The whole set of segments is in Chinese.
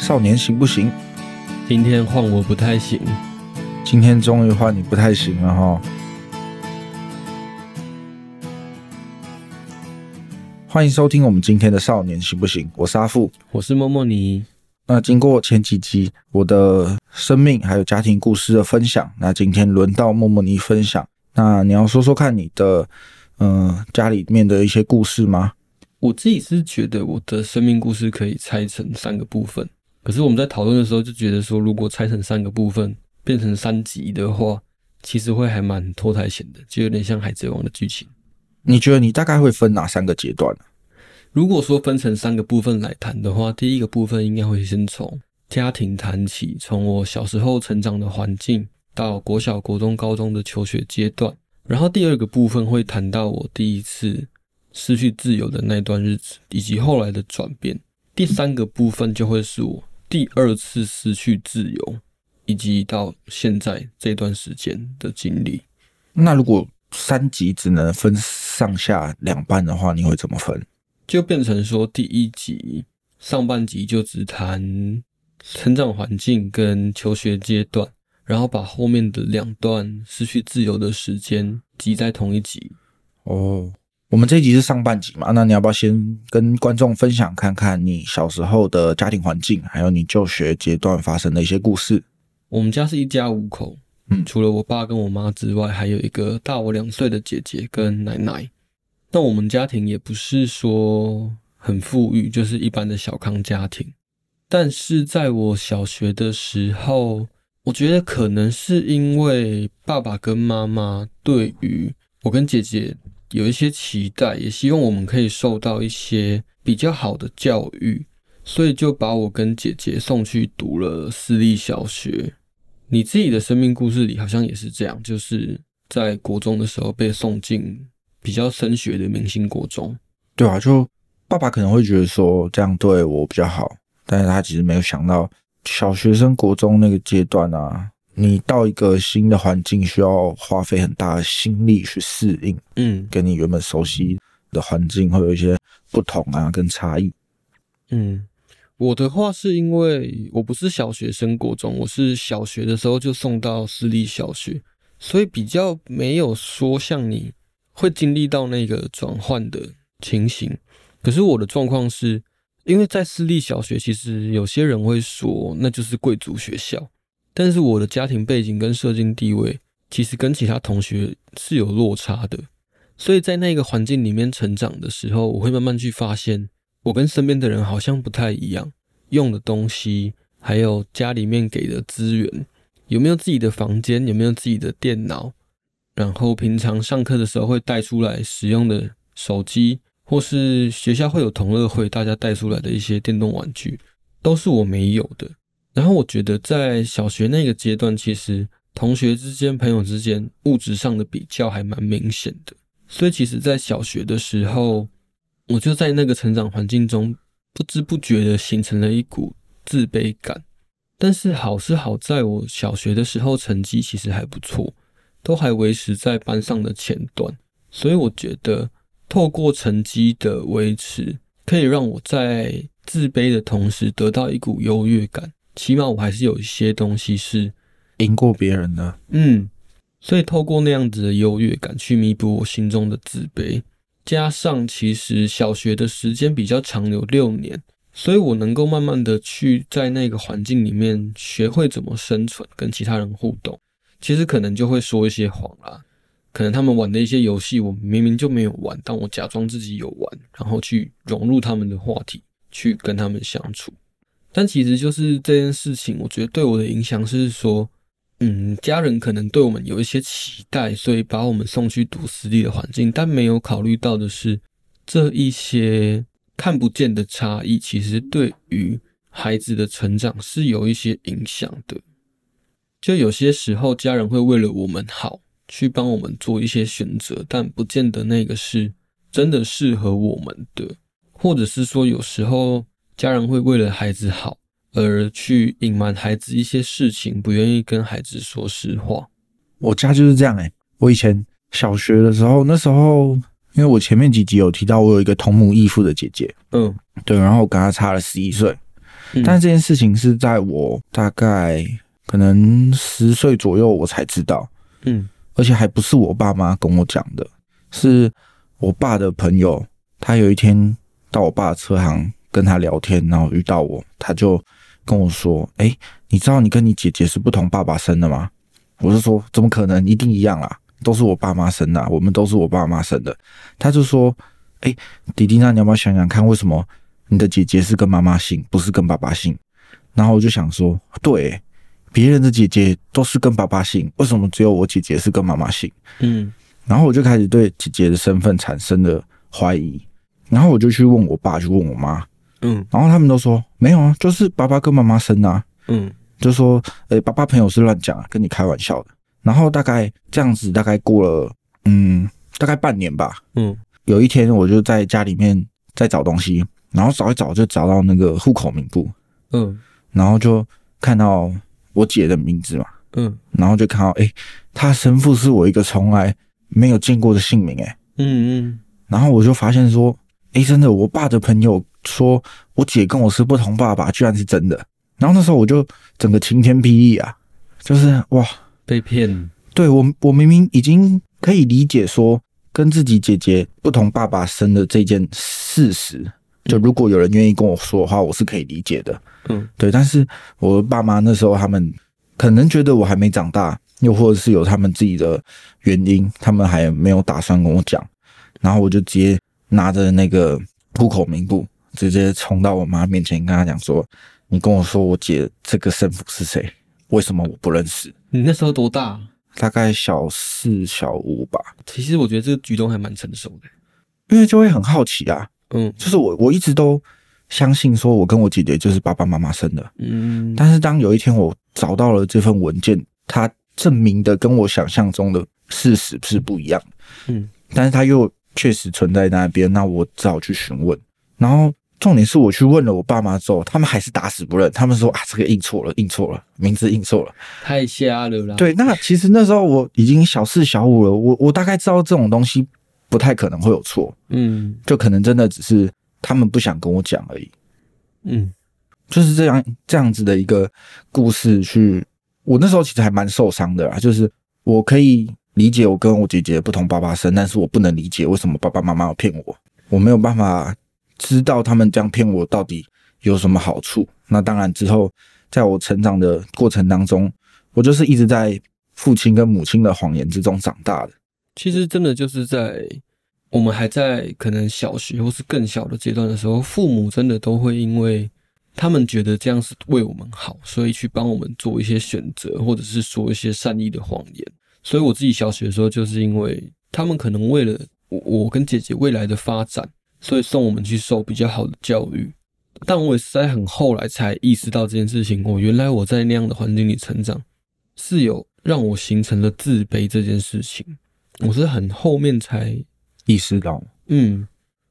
少年行不行？今天换我不太行，今天终于换你不太行了哈。欢迎收听我们今天的少年行不行？我是阿富。我是默默尼。那经过前几集我的生命还有家庭故事的分享，那今天轮到默默尼分享。那你要说说看你的嗯家里面的一些故事吗？我自己是觉得我的生命故事可以拆成三个部分，可是我们在讨论的时候就觉得说，如果拆成三个部分变成三集的话，其实会还蛮拖台前的，就有点像海贼王的剧情。你觉得你大概会分哪三个阶段呢？如果说分成三个部分来谈的话，第一个部分应该会先从家庭谈起，从我小时候成长的环境到国小、国中、高中的求学阶段，然后第二个部分会谈到我第一次。失去自由的那段日子，以及后来的转变。第三个部分就会是我第二次失去自由，以及到现在这段时间的经历。那如果三集只能分上下两半的话，你会怎么分？就变成说，第一集上半集就只谈成长环境跟求学阶段，然后把后面的两段失去自由的时间集在同一集。哦。我们这一集是上半集嘛？那你要不要先跟观众分享看看你小时候的家庭环境，还有你就学阶段发生的一些故事？我们家是一家五口，嗯，除了我爸跟我妈之外，还有一个大我两岁的姐姐跟奶奶。那我们家庭也不是说很富裕，就是一般的小康家庭。但是在我小学的时候，我觉得可能是因为爸爸跟妈妈对于我跟姐姐。有一些期待，也希望我们可以受到一些比较好的教育，所以就把我跟姐姐送去读了私立小学。你自己的生命故事里好像也是这样，就是在国中的时候被送进比较升学的明星国中。对啊，就爸爸可能会觉得说这样对我比较好，但是他其实没有想到小学生国中那个阶段啊。你到一个新的环境，需要花费很大的心力去适应，嗯，跟你原本熟悉的环境会有一些不同啊，跟差异。嗯，我的话是因为我不是小学生国中，我是小学的时候就送到私立小学，所以比较没有说像你会经历到那个转换的情形。可是我的状况是，因为在私立小学，其实有些人会说那就是贵族学校。但是我的家庭背景跟社经地位，其实跟其他同学是有落差的，所以在那个环境里面成长的时候，我会慢慢去发现，我跟身边的人好像不太一样，用的东西，还有家里面给的资源，有没有自己的房间，有没有自己的电脑，然后平常上课的时候会带出来使用的手机，或是学校会有同乐会，大家带出来的一些电动玩具，都是我没有的。然后我觉得，在小学那个阶段，其实同学之间、朋友之间物质上的比较还蛮明显的。所以，其实，在小学的时候，我就在那个成长环境中，不知不觉的形成了一股自卑感。但是，好是好在我小学的时候成绩其实还不错，都还维持在班上的前段。所以，我觉得透过成绩的维持，可以让我在自卑的同时得到一股优越感。起码我还是有一些东西是赢过别人的，嗯，所以透过那样子的优越感去弥补我心中的自卑，加上其实小学的时间比较长，有六年，所以我能够慢慢的去在那个环境里面学会怎么生存，跟其他人互动。其实可能就会说一些谎啦，可能他们玩的一些游戏，我明明就没有玩，但我假装自己有玩，然后去融入他们的话题，去跟他们相处。但其实就是这件事情，我觉得对我的影响是说，嗯，家人可能对我们有一些期待，所以把我们送去读私立的环境，但没有考虑到的是，这一些看不见的差异，其实对于孩子的成长是有一些影响的。就有些时候，家人会为了我们好，去帮我们做一些选择，但不见得那个是真的适合我们的，或者是说有时候。家人会为了孩子好而去隐瞒孩子一些事情，不愿意跟孩子说实话。我家就是这样哎。我以前小学的时候，那时候因为我前面几集有提到，我有一个同母异父的姐姐，嗯，对，然后我跟她差了十一岁。嗯但是这件事情是在我大概可能十岁左右我才知道，嗯而且还不是我爸妈跟我讲的，是我爸的朋友，他有一天到我爸的车行跟他聊天，然后遇到我，他就跟我说：“哎、你知道你跟你姐姐是不同爸爸生的吗？”我就说：“怎么可能？一定一样啦，都是我爸妈生的啊、我们都是我爸妈生的。”他就说：“哎、弟弟，那你要不要想想看，为什么你的姐姐是跟妈妈姓，不是跟爸爸姓？”然后我就想说：“对、别人的姐姐都是跟爸爸姓，为什么只有我姐姐是跟妈妈姓？”嗯然后我就开始对姐姐的身份产生了怀疑，然后我就去问我爸，去问我妈，嗯。然后他们都说没有啊，就是爸爸跟妈妈生的、啊，嗯。就说诶、爸爸朋友是乱讲啊，跟你开玩笑的。然后大概这样子，大概过了嗯，大概半年吧。嗯。有一天我就在家里面在找东西，然后找一找就找到那个户口名簿，嗯。然后就看到我姐的名字嘛，嗯。然后就看到诶、她生父是我一个从来没有见过的姓名诶、嗯嗯。然后我就发现说，诶，真的，我爸的朋友说我姐跟我是不同爸爸，居然是真的。然后那时候我就整个晴天霹雳啊，就是哇，被骗，对我我明明已经可以理解说跟自己姐姐不同爸爸生的这件事实，就如果有人愿意跟我说的话，我是可以理解的。嗯对，但是我爸妈那时候他们可能觉得我还没长大，又或者是有他们自己的原因，他们还没有打算跟我讲，然后我就直接拿着那个户口名簿，直接冲到我妈面前，跟她讲说：“你跟我说我姐这个生父是谁？为什么我不认识你那时候多大？？”大概小四、小五吧，其实我觉得这个举动还蛮成熟的。因为就会很好奇啊，嗯就是我我一直都相信说我跟我姐姐就是爸爸妈妈生的，嗯但是当有一天我找到了这份文件，它证明的跟我想象中的事实是不一样的，嗯但是它又确实存在那边，那我只好去询问。然后重点是我去问了我爸妈之后，他们还是打死不认，他们说啊这个印错了，印错了，名字印错了。太瞎了啦。，对，那其实那时候我已经小四小五了，我我大概知道这种东西不太可能会有错，嗯就可能真的只是他们不想跟我讲而已。嗯就是这样这样子的一个故事去，我那时候其实还蛮受伤的啦，就是我可以理解我跟我姐姐不同爸爸生，但是我不能理解为什么爸爸妈妈要骗我，我没有办法知道他们这样骗我到底有什么好处。那当然之后，在我成长的过程当中，我就是一直在父亲跟母亲的谎言之中长大的。其实真的就是在我们还在可能小学或是更小的阶段的时候，父母真的都会因为他们觉得这样是为我们好，所以去帮我们做一些选择，或者是说一些善意的谎言。所以我自己小学的时候，就是因为他们可能为了我跟姐姐未来的发展，所以送我们去受比较好的教育。但我也是在很后来才意识到这件事情，我原来我在那样的环境里成长，是有让我形成了自卑这件事情。我是很后面才意识到，嗯，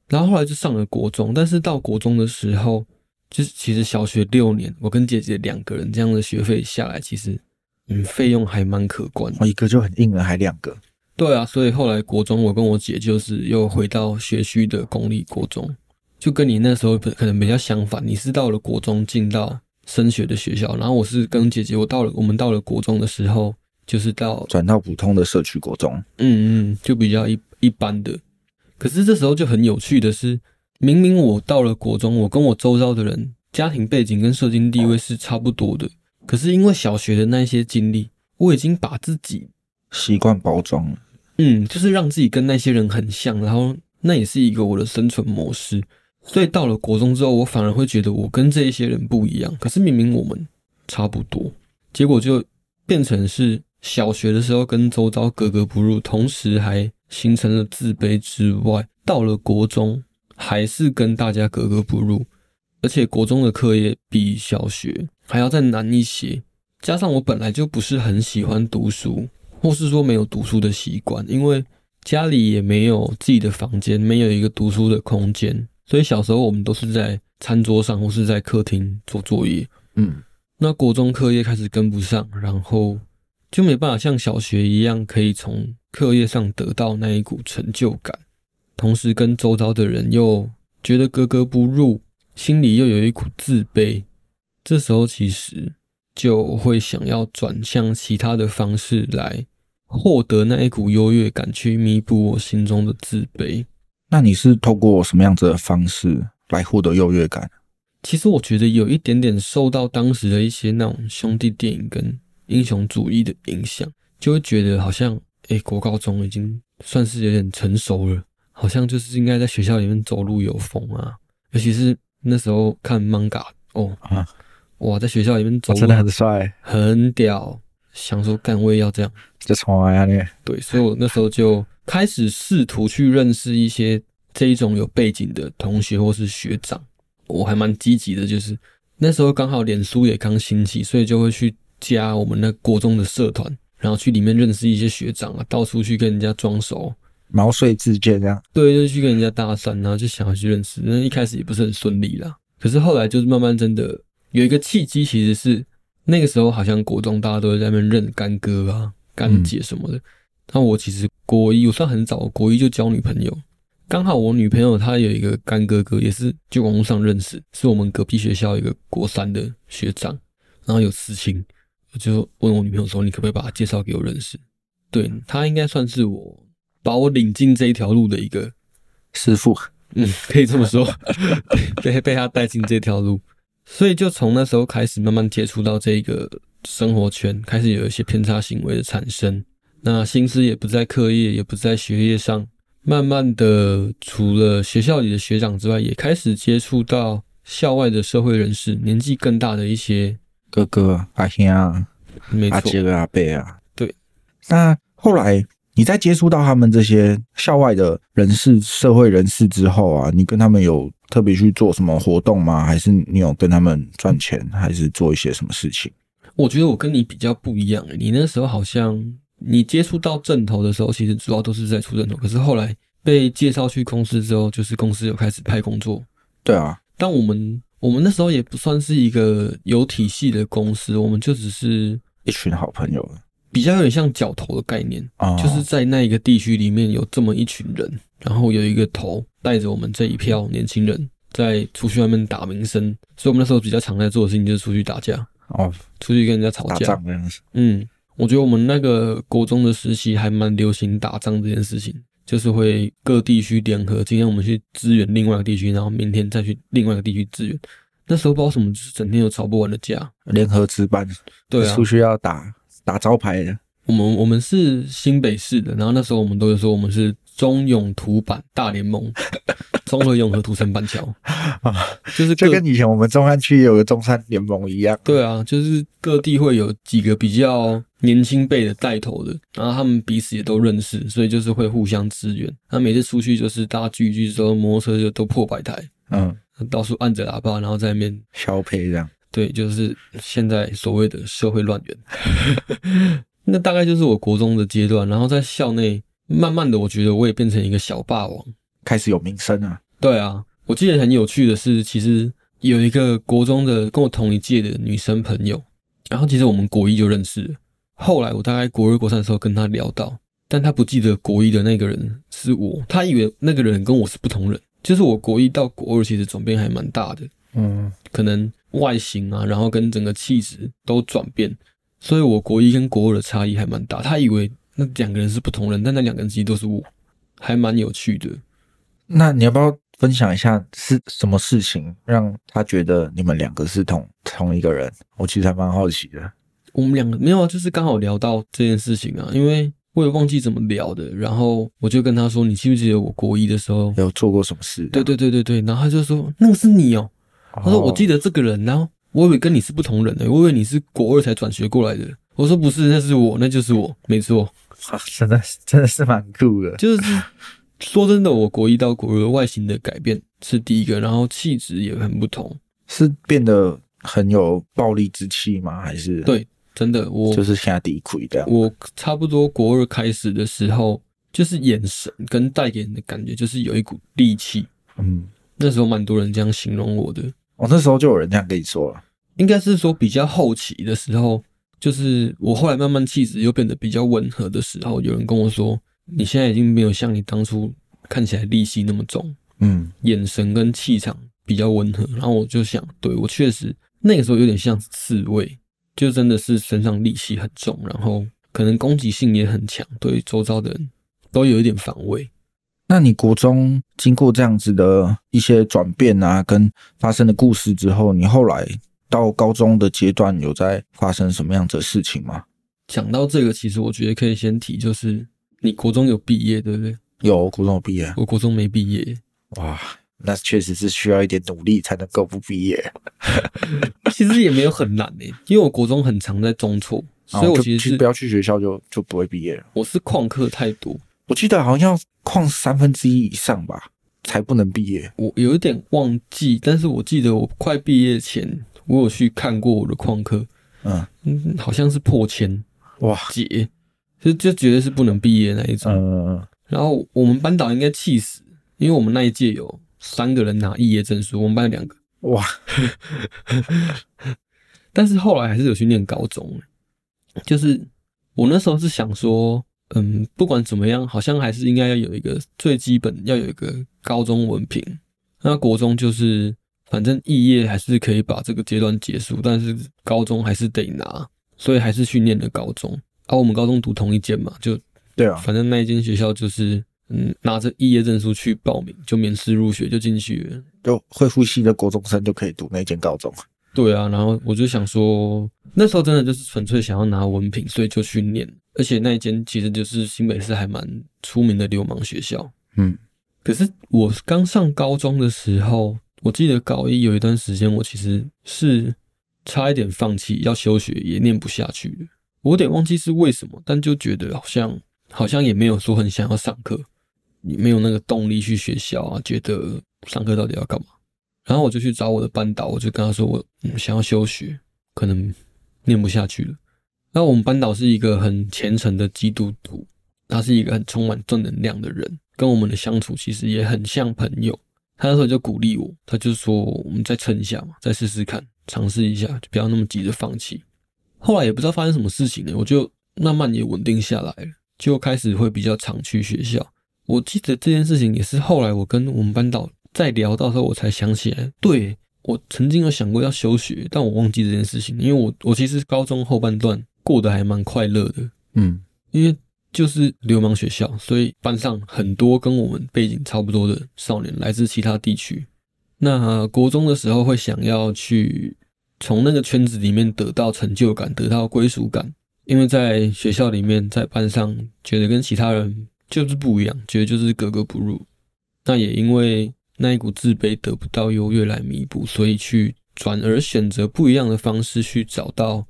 然后后来就上了国中，但是到国中的时候，就是其实小学六年，我跟姐姐两个人这样的学费下来，其实嗯费用还蛮可观的。我一个就很硬了，还两个，对啊，所以后来国中我跟我姐就是又回到学区的公立国中，就跟你那时候可能比较相反，你是到了国中进到升学的学校，然后我是跟姐姐，我到了我们到了国中的时候，就是到转到普通的社区国中。嗯嗯，就比较一一般的。可是这时候就很有趣的是，明明我到了国中，我跟我周遭的人家庭背景跟社经地位是差不多的，可是因为小学的那些经历，我已经把自己习惯包装了，嗯，就是让自己跟那些人很像，然后那也是一个我的生存模式。所以到了国中之后，我反而会觉得我跟这一些人不一样，可是明明我们差不多，结果就变成是小学的时候跟周遭格格不入，同时还形成了自卑之外，到了国中还是跟大家格格不入，而且国中的课业比小学还要再难一些，加上我本来就不是很喜欢读书，或是说没有读书的习惯，因为家里也没有自己的房间，没有一个读书的空间，所以小时候我们都是在餐桌上或是在客厅做作业。嗯，那国中课业开始跟不上，然后就没办法像小学一样，可以从课业上得到那一股成就感，同时跟周遭的人又觉得格格不入，心里又有一股自卑，这时候其实就会想要转向其他的方式来获得那一股优越感，去弥补我心中的自卑。那你是透过什么样子的方式来获得优越感？其实我觉得有一点点受到当时的一些那种兄弟电影跟英雄主义的影响，就会觉得好像，诶，国高中已经算是有点成熟了，好像就是应该在学校里面走路有风啊。尤其是那时候看 manga 哦，啊哇，在学校里面走路真的很帅，很屌，想说干我也要这样。就从来啊你，对，所以我那时候就开始试图去认识一些这一种有背景的同学或是学长。我还蛮积极的，就是那时候刚好脸书也刚兴起，所以就会去加我们那国中的社团，然后去里面认识一些学长啊，到处去跟人家装熟，毛遂自荐这样。对，就去跟人家搭讪，然后就想要去认识。那一开始也不是很顺利啦，可是后来就是慢慢真的有一个契机，其实是那个时候好像国中大家都会在那边认干哥啊、干姐什么的。那、我其实国一我算很早，国一就交女朋友。刚好我女朋友她有一个干哥哥，也是就网络上认识，是我们隔壁学校一个国三的学长，然后有私情，我就问我女朋友说：“你可不可以把他介绍给我认识？”对他应该算是我把我领进这一条路的一个，师傅，嗯，可以这么说，被被他带进这条路，所以就从那时候开始慢慢接触到这个生活圈，开始有一些偏差行为的产生，那心思也不在课业，也不在学业上。慢慢的，除了学校里的学长之外，也开始接触到校外的社会人士，年纪更大的一些，哥哥、阿兄啊、没错，阿杰、阿贝啊。对。那后来你在接触到他们这些校外的人士、社会人士之后啊，你跟他们有特别去做什么活动吗？还是你有跟他们赚钱，还是做一些什么事情？我觉得我跟你比较不一样欸，你那时候好像你接触到正头的时候，其实主要都是在出正头，可是后来被介绍去公司之后，就是公司有开始派工作，对啊，但我们我们那时候也不算是一个有体系的公司，我们就只是一群好朋友。比较有点像角头的概念，啊，就是在那一个地区里面有这么一群人，然后有一个头带着我们这一票年轻人在出去外面打名声，所以我们那时候比较常在做的事情就是出去打架，哦出去跟人家吵打架。仗这样子。嗯，我觉得我们那个国中的时期还蛮流行打仗这件事情，就是会各地区联合，今天我们去支援另外一个地区，然后明天再去另外一个地区支援。那时候不知道什么，就是整天有吵不完的架。联合值班，对啊出，去要打打招牌的，我们我们是新北市的，然后那时候我们都是说我们是中永图版大联盟，中和永和土城板桥啊，就是就跟以前我们中山区有个中山联盟一样。对啊，就是各地会有几个比较年轻辈的带头的，然后他们彼此也都认识，所以就是会互相支援。那每次出去就是大家聚一聚之后，摩托车就都破百台，嗯，到处按着喇叭，然后在那边消配这样。对，就是现在所谓的社会乱源。那大概就是我国中的阶段，然后在校内慢慢的，我觉得我也变成一个小霸王。开始有名声啊，对啊，我记得很有趣的是，其实有一个国中的跟我同一届的女生朋友，然后其实我们国一就认识了。后来我大概国二、国三的时候跟她聊到，但她不记得国一的那个人是我，她以为那个人跟我是不同人。就是我国一到国二其实转变还蛮大的，嗯，可能外形啊，然后跟整个气质都转变，所以我国一跟国二的差异还蛮大。她以为那两个人是不同人，但那两个人其实都是我，还蛮有趣的。那你要不要分享一下是什么事情让他觉得你们两个是同同一个人？我其实还蛮好奇的。我们两个没有啊，就是刚好聊到这件事情啊，因为我也忘记怎么聊的，然后我就跟他说：“你记不记得我国一的时候？”有做过什么事？对对对对对，然后他就说：“那个是你哦。”哦，他说：“我记得这个人。”然后我以为跟你是不同人的、我以为你是国二才转学过来的。我说：“不是，那是我，那就是我，没错。啊真的真的是蛮酷的”。就是说真的，我国一到国二外形的改变是第一个，然后气质也很不同。是变得很有暴力之气吗？还是对，真的，我就是现在第亏这样？我差不多国二开始的时候，就是眼神跟带给人的感觉，就是有一股戾气。嗯，那时候蛮多人这样形容我的，哦、那时候就有人这样跟你说了。应该是说比较后期的时候，就是我后来慢慢气质又变得比较温和的时候，有人跟我说，你现在已经没有像你当初看起来戾气那么重，嗯，眼神跟气场比较温和。然后我就想，对我确实那个时候有点像刺猬，就真的是身上戾气很重，然后可能攻击性也很强，对周遭的人都有一点防卫。那你国中经过这样子的一些转变啊，跟发生的故事之后，你后来到高中的阶段有在发生什么样子的事情吗？讲到这个，其实我觉得可以先提，就是你国中有毕业，对不对？有国中有毕业，我国中没毕业。哇，那确实是需要一点努力才能够不毕业。其实也没有很难诶，因为我国中很常在中辍，所以我其实是不要去学校就就不会毕业了。我是旷课太多，我记得好像要旷三分之一以上吧，才不能毕业。我有一点忘记，但是我记得我快毕业前，我有去看过我的旷课，嗯嗯，好像是破千哇，姐，就就绝对是不能毕业那一种。嗯然后我们班导应该气死，因为我们那一届有三个人拿毕业证书，我们班有两个。哇，但是后来还是有去念高中，就是我那时候是想说，嗯，不管怎么样，好像还是应该要有一个最基本要有一个高中文凭。那国中就是反正肄业还是可以把这个阶段结束，但是高中还是得拿，所以还是去念的高中。啊、我们高中读同一间嘛，就对啊，反正那一间学校就是，嗯，拿着肄业证书去报名，就免试入学就进去了。就会呼吸的国中生就可以读那间高中。对啊，然后我就想说，那时候真的就是纯粹想要拿文凭，所以就去念。而且那一间其实就是新北市还蛮出名的流氓学校。嗯，可是我刚上高中的时候，我记得高一有一段时间，我其实是差一点放弃，要休学也念不下去了。我有点忘记是为什么，但就觉得好像好像也没有说很想要上课，也没有那个动力去学校啊，觉得上课到底要干嘛？然后我就去找我的班导，我就跟他说我、想要休学，可能念不下去了。那我们班导是一个很虔诚的基督徒，他是一个很充满正能量的人，跟我们的相处其实也很像朋友。他那时候就鼓励我，他就说我们再撑一下嘛，再试试看，尝试一下，就不要那么急着放弃。后来也不知道发生什么事情呢，我就慢慢也稳定下来了，就开始会比较常去学校。我记得这件事情也是后来我跟我们班导在聊到时候，我才想起来，对我曾经有想过要休学，但我忘记这件事情，因为我我其实高中后半段过得还蛮快乐的，嗯，因为就是流氓学校，所以班上很多跟我们背景差不多的少年来自其他地区。那国中的时候会想要去从那个圈子里面得到成就感，得到归属感，因为在学校里面，在班上觉得跟其他人就是不一样，觉得就是格格不入。那也因为那一股自卑得不到优越来弥补，所以去转而选择不一样的方式去找到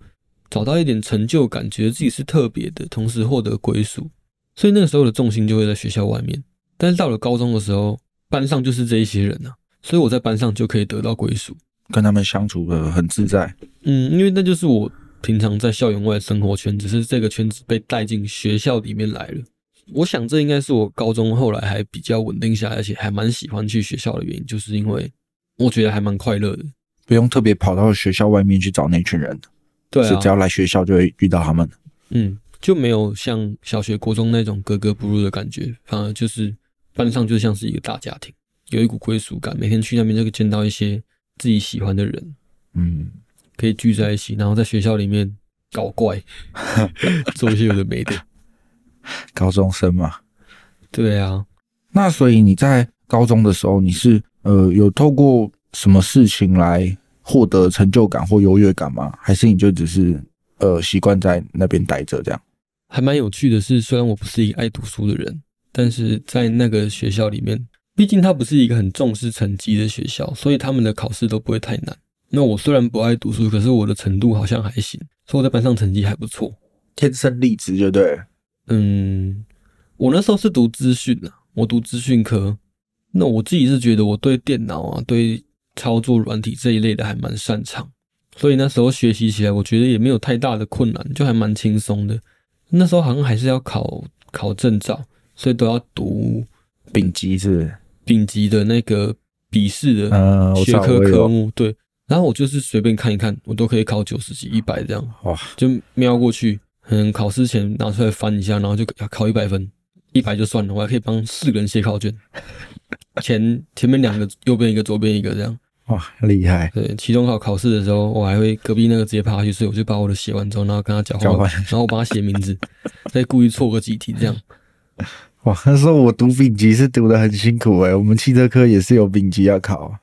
找到一点成就感，觉得自己是特别的，同时获得归属。所以那个时候的重心就会在学校外面。但是到了高中的时候，班上就是这一些人啊，所以我在班上就可以得到归属。跟他们相处的很自在。嗯，因为那就是我平常在校园外的生活圈，只是这个圈子被带进学校里面来了。我想这应该是我高中后来还比较稳定下来，而且还蛮喜欢去学校的原因，就是因为我觉得还蛮快乐的。不用特别跑到学校外面去找那群人，对啊是只，要来学校就会遇到他们。嗯，就没有像小学、国中那种格格不入的感觉，反而就是班上就像是一个大家庭，有一股归属感。每天去那边就可以见到一些自己喜欢的人，嗯，可以聚在一起，然后在学校里面搞怪，做一些有的没的。高中生嘛。对啊，那所以你在高中的时候，你是呃有透过什么事情来获得成就感或优越感吗？还是你就只是呃习惯在那边待着这样？还蛮有趣的是，虽然我不是一个爱读书的人，但是在那个学校里面，毕竟它不是一个很重视成绩的学校，所以他们的考试都不会太难。那我虽然不爱读书，可是我的程度好像还行，所以我在班上成绩还不错。天生丽质就对。嗯，我那时候是读资讯啊，我读资讯科。那我自己是觉得我对电脑啊、对操作软体这一类的还蛮擅长，所以那时候学习起来，我觉得也没有太大的困难，就还蛮轻松的。那时候好像还是要考考证照，所以都要读丙级是丙级的那个笔试的学科科目。对，然后我就是随便看一看，我都可以考九十几、一百这样。哇，就瞄过去，嗯，考试前拿出来翻一下，然后就考一百分，一百就算了，我还可以帮四个人写考卷，前前面两个，右边一个，左边一个，这样哇，厉害！对，期中考考试的时候，我还会隔壁那个直接趴下去睡，我就把我的写完之后，然后跟他交换，交然后我帮他写名字，再故意错个几题这样。哇，那时候我读丙级是读的很辛苦诶、我们汽车科也是有丙级要考啊。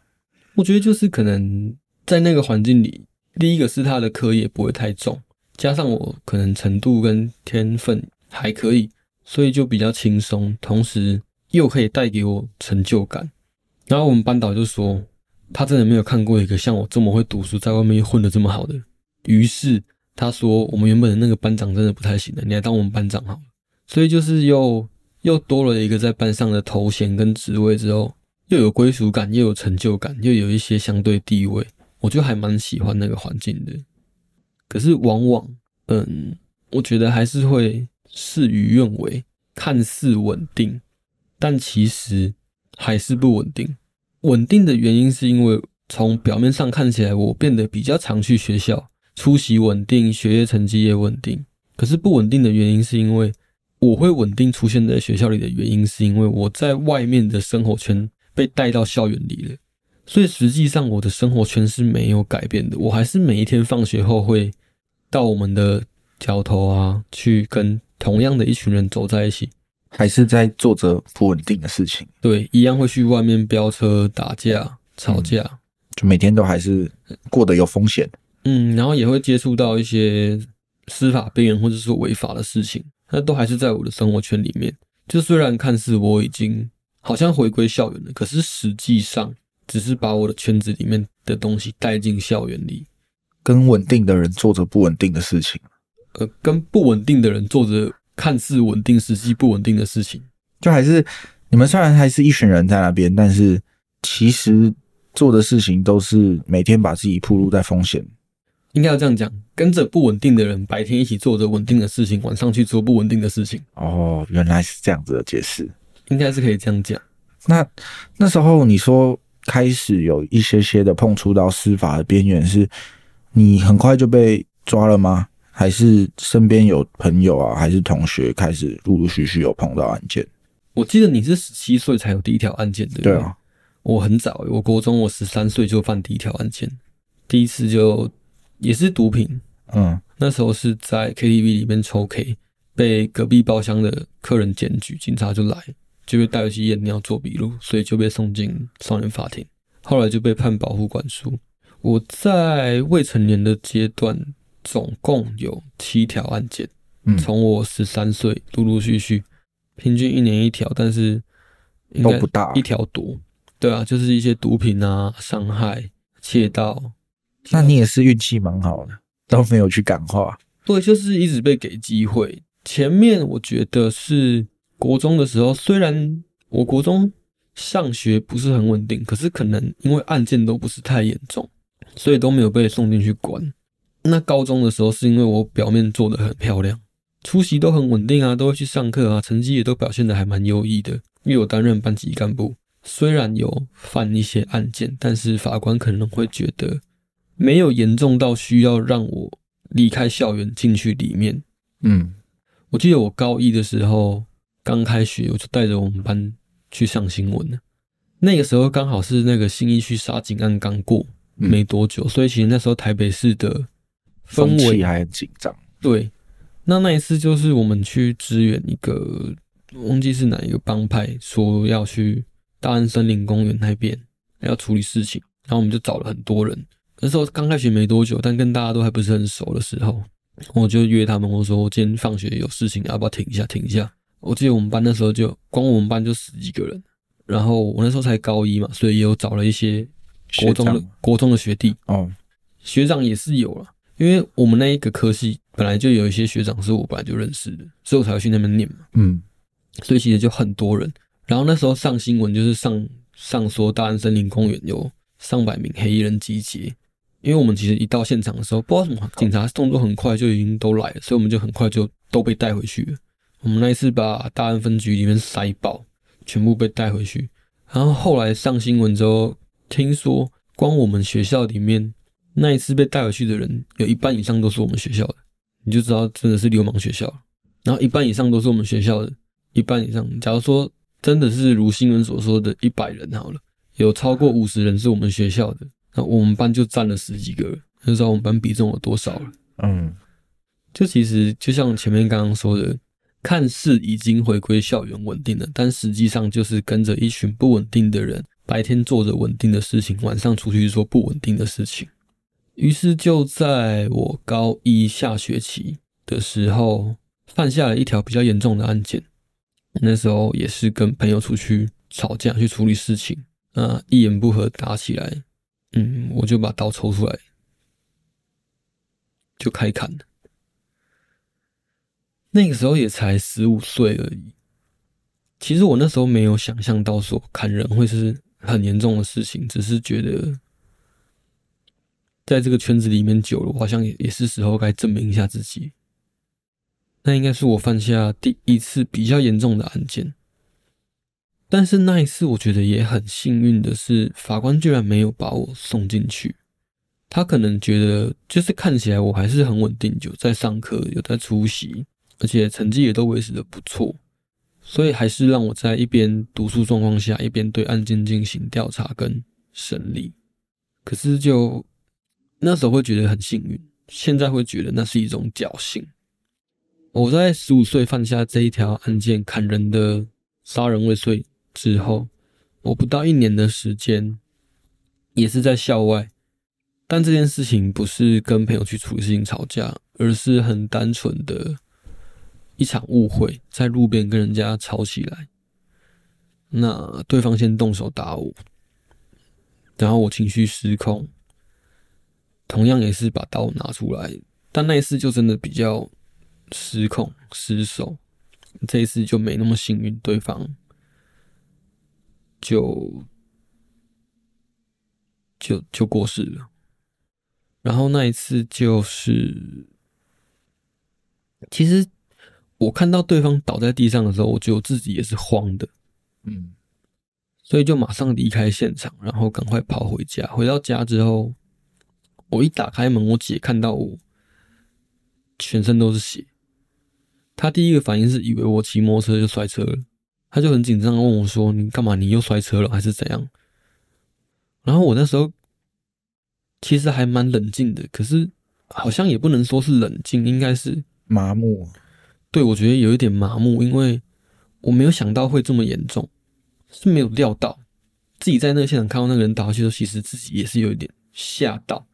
我觉得就是可能在那个环境里，第一个是他的课业不会太重，加上我可能程度跟天分还可以，所以就比较轻松，同时又可以带给我成就感。然后我们班导就说，他真的没有看过一个像我这么会读书，在外面混的这么好的。于是他说，我们原本的那个班长真的不太行的，你来当我们班长好了。所以就是又又多了一个在班上的头衔跟职位之后，又有归属感，又有成就感，又有一些相对地位，我就还蛮喜欢那个环境的。可是往往，嗯，我觉得还是会事与愿违，看似稳定，但其实还是不稳定。稳定的原因是因为从表面上看起来，我变得比较常去学校，出席稳定，学业成绩也稳定。可是不稳定的原因是因为我会稳定出现在学校里的原因，是因为我在外面的生活圈被带到校园里了。所以实际上我的生活圈是没有改变的，我还是每一天放学后会到我们的桥头啊，去跟同样的一群人走在一起。还是在做着不稳定的事情，对，一样会去外面飙车、打架、吵架，就每天都还是过得有风险。嗯，然后也会接触到一些司法边缘或者是违法的事情，那都还是在我的生活圈里面。就虽然看似我已经好像回归校园了，可是实际上只是把我的圈子里面的东西带进校园里，跟稳定的人做着不稳定的事情，呃，跟不稳定的人做着看似稳定、实际不稳定的事情。就还是你们虽然还是一群人在那边，但是其实做的事情都是每天把自己暴露在风险。应该要这样讲，跟着不稳定的人，白天一起做着稳定的事情，晚上去做不稳定的事情，哦，原来是这样子的解释。应该是可以这样讲。那那时候你说开始有一些些的碰触到司法的边缘，是你很快就被抓了吗？还是身边有朋友啊，还是同学开始陆陆续续有碰到案件？我记得你是十七岁才有第一条案件，对不对？对啊，我很早，我国中我十三岁就犯第一条案件，第一次就也是毒品，嗯，那时候是在 KTV 里面抽 K，被隔壁包厢的客人检举，警察就来，就被带回去验尿做笔录，所以就被送进少年法庭，后来就被判保护管束。我在未成年的阶段，总共有七条案件，嗯从我十三岁陆陆续续，平均一年一条，但是应该都不大一条多。对啊，就是一些毒品啊、伤害、窃盗，那你也是运气蛮好的，都没有去感化。对，就是一直被给机会。前面我觉得是国中的时候，虽然我国中上学不是很稳定，可是可能因为案件都不是太严重，所以都没有被送进去关。那高中的时候，是因为我表面做的很漂亮，出席都很稳定啊，都会去上课啊，成绩也都表现的还蛮优异的。因为我担任班级干部，虽然有犯一些案件，但是法官可能会觉得没有严重到需要让我离开校园进去里面。嗯，我记得我高一的时候刚开学，我就带着我们班去上新闻了。那个时候刚好是那个新一区杀警案刚过嗯没多久，所以其实那时候台北市的氛围还很紧张。对。那那一次就是我们去支援一个忘记是哪一个帮派，说要去大安森林公园那边要处理事情，然后我们就找了很多人。那时候刚开学没多久，但跟大家都还不是很熟的时候，我就约他们，我说我今天放学有事情，要不要停一下？停一下。我记得我们班那时候就光我们班就十几个人，然后我那时候才高一嘛，所以也有找了一些国中的国中的学弟，哦，学长也是有了，因为我们那一个科系本来就有一些学长是我本来就认识的，所以我才会去那边念嘛，嗯，所以其实就很多人。然后那时候上新闻就是上上说大安森林公园有上百名黑衣人集结，因为我们其实一到现场的时候，不知道为什么警察动作很快就已经都来了，所以我们就很快就都被带回去了。我们那一次把大安分局里面塞爆，全部被带回去。然后后来上新闻之后，听说光我们学校里面那一次被带回去的人，有一半以上都是我们学校的，你就知道真的是流氓学校。然后一半以上都是我们学校的，一半以上，假如说真的是如新闻所说的一百人好了，有超过五十人是我们学校的，那我们班就占了十几个人，就知道我们班比重有多少了。嗯，就其实就像前面刚刚说的，看似已经回归校园稳定了，但实际上就是跟着一群不稳定的人，白天做着稳定的事情，晚上出去做不稳定的事情。于是就在我高一下学期的时候，犯下了一条比较严重的案件。那时候也是跟朋友出去吵架，去处理事情，那一言不合打起来，嗯，我就把刀抽出来，就开砍。那个时候也才十五岁而已。其实我那时候没有想象到说砍人会是很严重的事情，只是觉得。在这个圈子里面久了，我好像也也是时候该证明一下自己。那应该是我犯下第一次比较严重的案件，但是那一次我觉得也很幸运的是，法官居然没有把我送进去。他可能觉得就是看起来我还是很稳定，有在上课，有在出席，而且成绩也都维持的不错，所以还是让我在一边读书状况下，一边对案件进行调查跟审理。可是就。那时候会觉得很幸运，现在会觉得那是一种侥幸。我在十五岁犯下这一条案件砍人的杀人未遂之后，我不到一年的时间，也是在校外，但这件事情不是跟朋友去处理事情吵架，而是很单纯的一场误会，在路边跟人家吵起来，那对方先动手打我，然后我情绪失控。同样也是把刀拿出来，但那一次就真的比较失控失手，这一次就没那么幸运，对方就就就过世了。然后那一次就是，其实我看到对方倒在地上的时候，我觉得自己也是慌的，嗯，所以就马上离开现场，然后赶快跑回家。回到家之后。我一打开门，我姐看到我全身都是血，她第一个反应是以为我骑摩托车就摔车了，她就很紧张问我说：“你干嘛？你又摔车了还是怎样？”然后我那时候其实还蛮冷静的，可是好像也不能说是冷静，应该是麻木。对，我觉得有一点麻木，因为我没有想到会这么严重，是没有料到自己在那个现场看到那个人倒下去的时候，其实自己也是有一点吓到。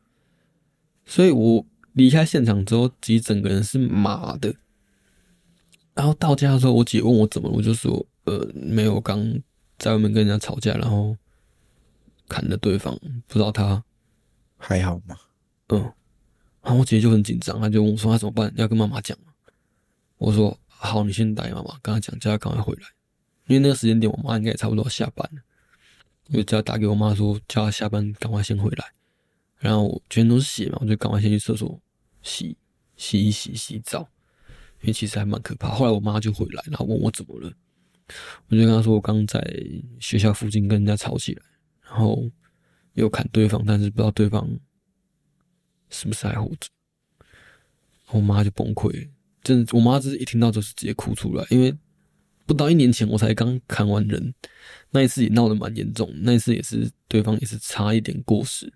所以我离开现场之后，其实整个人是麻的。然后到家的时候，我姐问我怎么，我就说：“呃，没有，刚在外面跟人家吵架，然后砍了对方，不知道他还好吗？”嗯，然后我姐就很紧张，她就问我说：“她怎么办？要跟妈妈讲我说：“好，你先打给妈妈，跟她讲，叫她赶快回来。因为那个时间点，我妈应该也差不多下班了。我就叫她打给我妈说，叫她下班赶快先回来。”然后全都是血嘛，我就赶快先去厕所洗洗一洗洗澡，因为其实还蛮可怕。后来我妈就回来，然后问我怎么了，我就跟她说我刚在学校附近跟人家吵起来，然后又砍对方，但是不知道对方是不是还活着。我妈就崩溃，真的，我妈就是一听到就是直接哭出来，因为不到一年前我才刚砍完人，那一次也闹得蛮严重，那一次也是对方也是差一点过世。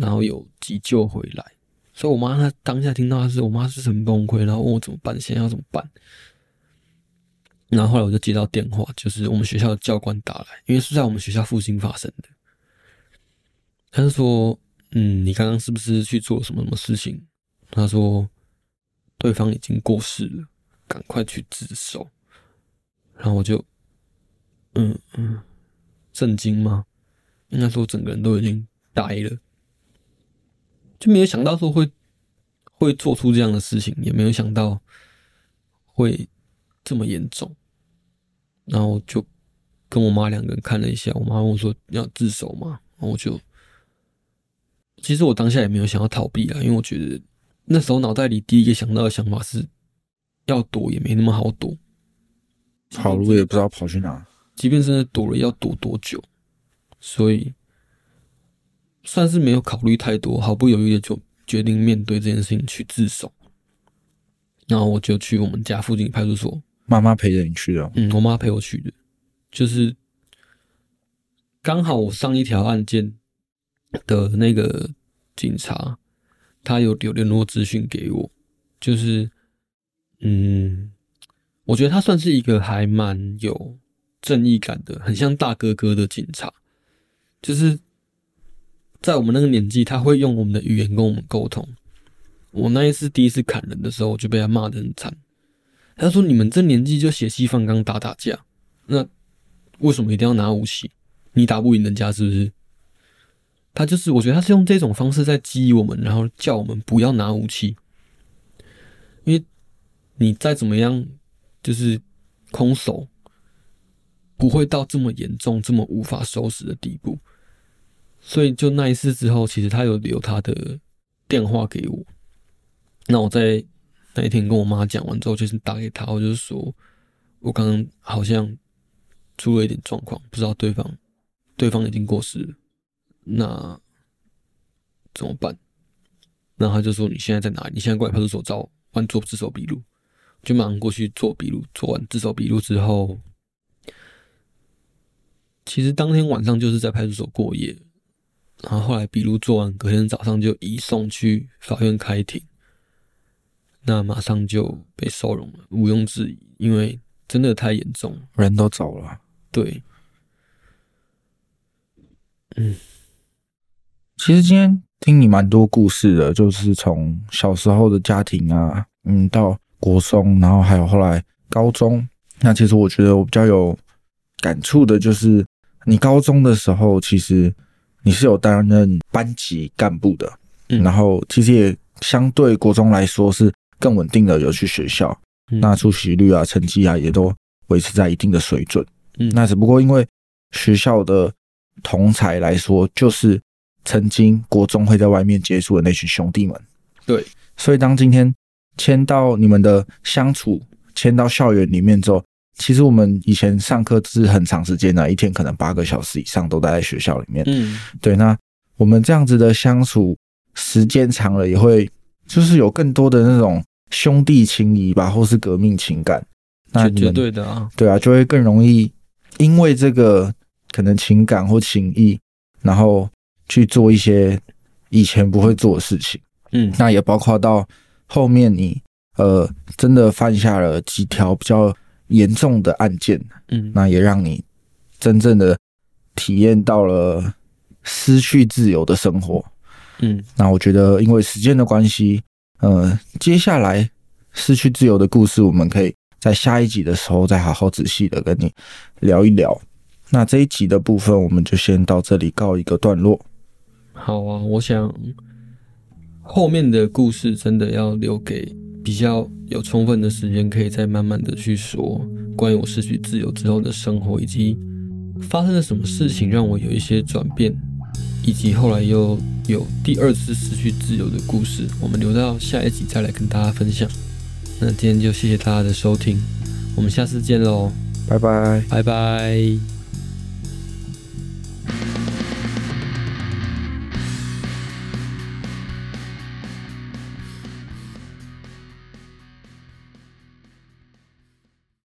然后有急救回来，所以我妈她当下听到的是我妈是很崩溃，然后问我怎么办，现在要怎么办。然后后来我就接到电话，就是我们学校的教官打来，因为是在我们学校附近发生的。他就说：“嗯，你刚刚是不是去做什么什么事情？”他说：“对方已经过世了，赶快去自首。”然后我就，嗯嗯，震惊吗？应该说整个人都已经呆了。就没有想到说会会做出这样的事情，也没有想到会这么严重。然后就跟我妈两个人看了一下，我妈问我说要自首吗？然后我就其实我当下也没有想要逃避啊，因为我觉得那时候脑袋里第一个想到的想法是要躲也没那么好躲，跑路也不知道跑去哪，即便是躲了要躲多久，所以。算是没有考虑太多，毫不犹豫的就决定面对这件事情去自首。然后我就去我们家附近派出所，妈妈陪着你去的。嗯，我妈陪我去的，就是刚好我上一条案件的那个警察，他有留联络资讯给我，就是嗯，我觉得他算是一个还蛮有正义感的，很像大哥哥的警察，就是在我们那个年纪，他会用我们的语言跟我们沟通。我那一次第一次砍人的时候，我就被他骂得很惨。他说：“你们这年纪就血气方刚打打架，那为什么一定要拿武器？你打不赢人家是不是？”他就是，我觉得他是用这种方式在激我们，然后叫我们不要拿武器，因为你再怎么样，就是空手不会到这么严重、这么无法收拾的地步。所以就那一次之后，其实他有留他的电话给我。那我在那一天跟我妈讲完之后，就是打给他，我就是说，我刚刚好像出了一点状况，不知道对方对方已经过世了，那怎么办？然后他就说你现在在哪里？你现在过来派出所找我做自首笔录，就马上过去做笔录。做完自首笔录之后，其实当天晚上就是在派出所过夜，然后后来笔录做完，隔天早上就移送去法院开庭。那马上就被收容了，毋庸置疑，因为真的太严重，人都走了。对，嗯，其实今天听你蛮多故事的，就是从小时候的家庭啊，嗯，到国中，然后还有后来高中。那其实我觉得我比较有感触的，就是你高中的时候，其实你是有担任班级干部的，然后其实也相对国中来说是。更稳定的有去学校，那出席率啊、成绩啊也都维持在一定的水准。嗯，那只不过因为学校的同才来说，就是曾经国中会在外面接触的那群兄弟们。对，所以当今天迁到你们的相处，迁到校园里面之后，其实我们以前上课是很长时间的，一天可能八个小时以上都待在学校里面。嗯，对，那我们这样子的相处时间长了，也会就是有更多的那种。兄弟情谊吧，或是革命情感，那绝对的啊，对啊，就会更容易因为这个可能情感或情谊，然后去做一些以前不会做的事情。嗯，那也包括到后面你呃真的犯下了几条比较严重的案件，嗯，那也让你真正的体验到了失去自由的生活。嗯，那我觉得因为时间的关系。呃，接下来失去自由的故事，我们可以在下一集的时候再好好仔细的跟你聊一聊。那这一集的部分，我们就先到这里告一个段落。好啊，我想后面的故事真的要留给比较有充分的时间，可以再慢慢的去说关于我失去自由之后的生活，以及发生了什么事情让我有一些转变。以及后来又有第二次失去自由的故事，我们留到下一集再来跟大家分享。那今天就谢谢大家的收听，我们下次见喽，拜拜，拜拜。